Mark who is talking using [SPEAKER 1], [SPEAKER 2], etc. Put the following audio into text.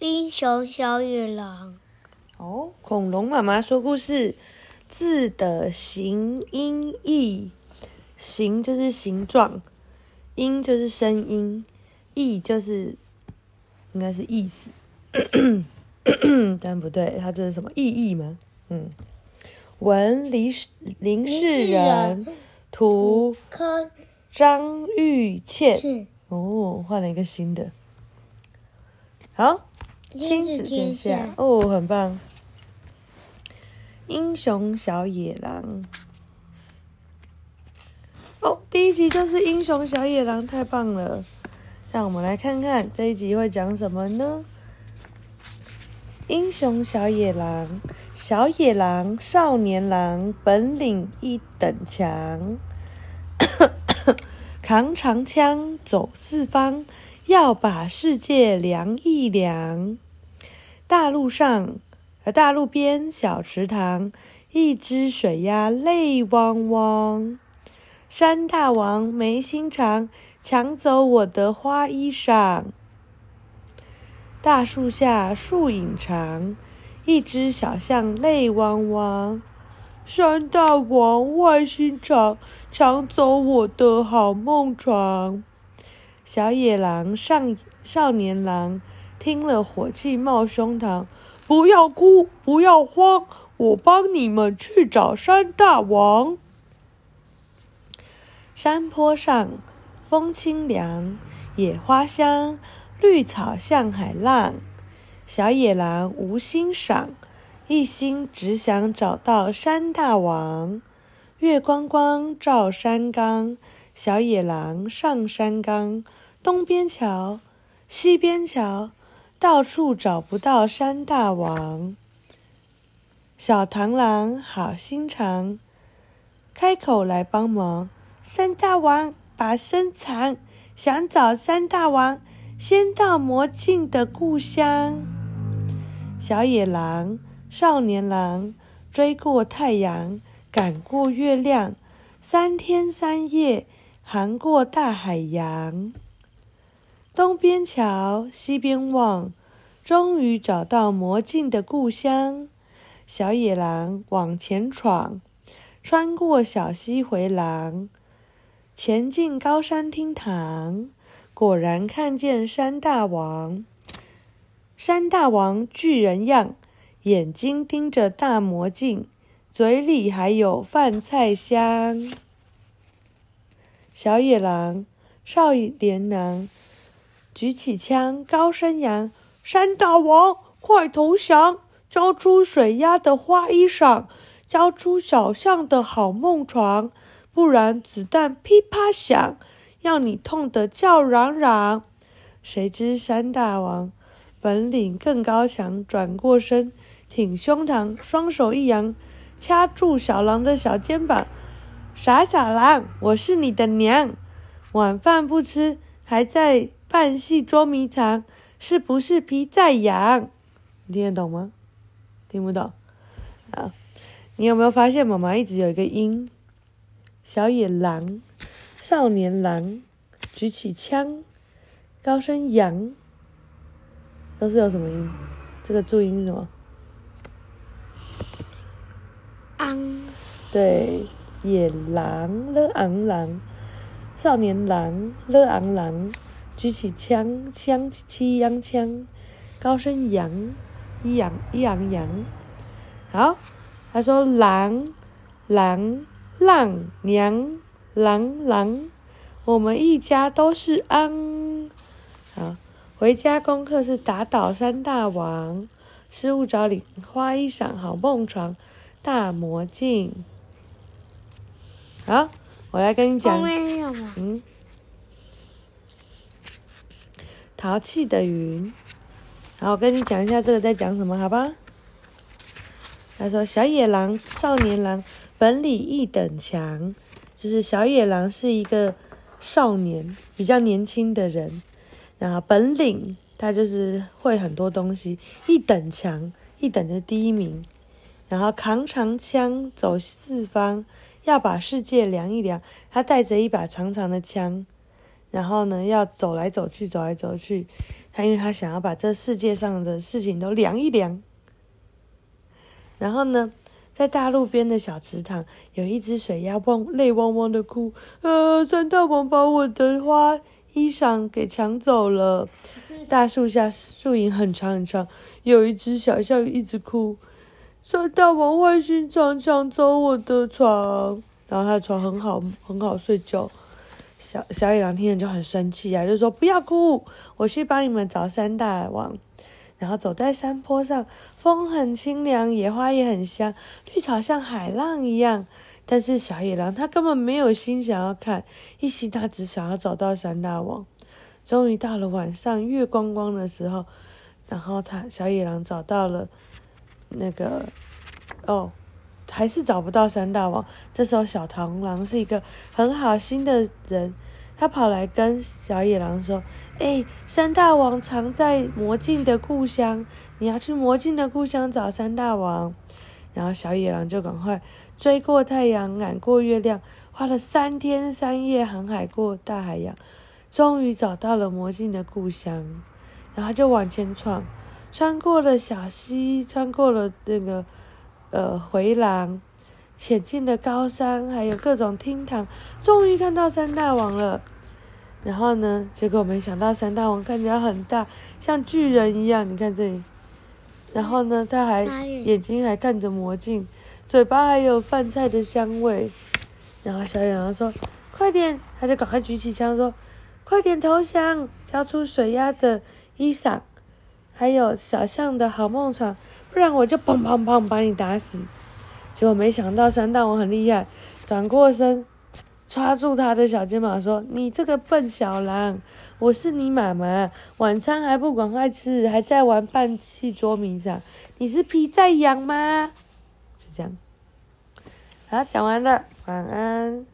[SPEAKER 1] 英雄小野狼。
[SPEAKER 2] 哦，恐龙妈妈说故事，字的形音义，形就是形状，音就是声音，义就是应该是意思，但不对，它这是什么意义吗？嗯，文林林世仁，图
[SPEAKER 1] 科
[SPEAKER 2] 张玉倩。哦，换了一个新的。好，亲子天下，哦，很棒。英雄小野狼。哦，第一集就是英雄小野狼，太棒了！让我们来看看这一集会讲什么呢？英雄小野狼，小野狼少年郎，本领一等强，扛长枪走四方，要把世界量一量。大路上。而大路边小池塘，一只水鸭泪汪汪。山大王没心肠，抢走我的花衣裳。大树下树影长，一只小象泪汪汪。山大王坏心肠，抢走我的好梦床。小野狼上少年郎听了火气冒胸膛。不要哭，不要慌，我帮你们去找山大王。山坡上风清凉，野花香，绿草像海浪。小野狼无心赏，一心只想找到山大王。月光光照山岗，小野狼上山岗，东边瞧，西边瞧。到处找不到山大王，小螳螂好心肠，开口来帮忙。山大王把身藏，想找山大王，先到魔镜的故乡。小野狼、少年郎追过太阳，赶过月亮，三天三夜航过大海洋。东边瞧，西边望，终于找到魔镜的故乡。小野狼往前闯，穿过小溪回廊，前进高山厅堂，果然看见山大王。山大王巨人样，眼睛盯着大魔镜，嘴里还有饭菜香。小野狼、少年郎。举起枪，高声扬：“山大王，快投降！交出水鸭的花衣裳，交出小象的好梦床，不然子弹噼啪响，要你痛得叫嚷嚷。”谁知山大王本领更高强，转过身，挺胸膛，双手一扬，掐住小狼的小肩膀：“傻小狼，我是你的娘，晚饭不吃，还在。”扮戏捉迷藏，是不是皮在痒？你听得懂吗？听不懂。啊，你有没有发现妈妈一直有一个音？小野狼、少年郎举起枪，高声扬，都是有什么音？这个注音是什么？
[SPEAKER 1] 昂。
[SPEAKER 2] 对，野狼了昂狼，少年郎了昂狼。举起枪，枪气扬枪，高声扬，一扬一扬扬。好，他说狼，狼，浪娘，狼狼，我们一家都是昂。好，回家功课是打倒山大王，失物找领花衣裳，好梦床，大魔镜。好，我来跟你讲。嗯。淘气的云，好，我跟你讲一下这个在讲什么，好吧？他说：“小野狼、少年郎本领一等强，就是小野狼是一个少年，比较年轻的人，然后本领他就是会很多东西，一等强，一等的第一名，然后扛长枪走四方，要把世界量一量，他带着一把长长的枪。”然后呢，要走来走去，走来走去，他因为他想要把这世界上的事情都量一量。然后呢，在大路边的小池塘，有一只水鸭汪泪汪汪的哭，呃，山大王把我的花衣裳给抢走了。大树下树影很长很长，有一只小象一直哭，山大王坏心肠抢走我的床，然后他的床很好很好睡觉。小小野狼听了就很生气啊，就说不要哭，我去帮你们找山大王。然后走在山坡上，风很清凉，野花也很香，绿草像海浪一样。但是小野狼他根本没有心想要看，一心他只想要找到山大王。终于到了晚上，月光光的时候，然后他小野狼找到了那个，哦，还是找不到山大王。这时候小螳螂是一个很好心的人。他跑来跟小野狼说：“哎，山大王藏在魔镜的故乡，你要去魔镜的故乡找山大王。”然后小野狼就赶快追过太阳，赶过月亮，花了三天三夜航海过大海洋，终于找到了魔镜的故乡。然后就往前闯，穿过了小溪，穿过了那个呃回廊。潜进了高山，还有各种厅堂，终于看到山大王了。然后呢，结果没想到山大王看起来很大，像巨人一样。你看这里。然后呢，他还眼睛还看着魔镜，嘴巴还有饭菜的香味。然后小野狼说：“快点！”他就赶快举起枪说：“快点投降，交出水鸭的衣裳，还有小象的好梦床，不然我就砰砰砰把你打死。”结果没想到三大王很厉害，转过身，抓住他的小肩膀说：“你这个笨小狼，我是你妈妈，晚餐还不赶快吃，还在玩扮戏捉迷藏，你是皮在痒吗？”是这样。好，讲完了，晚安。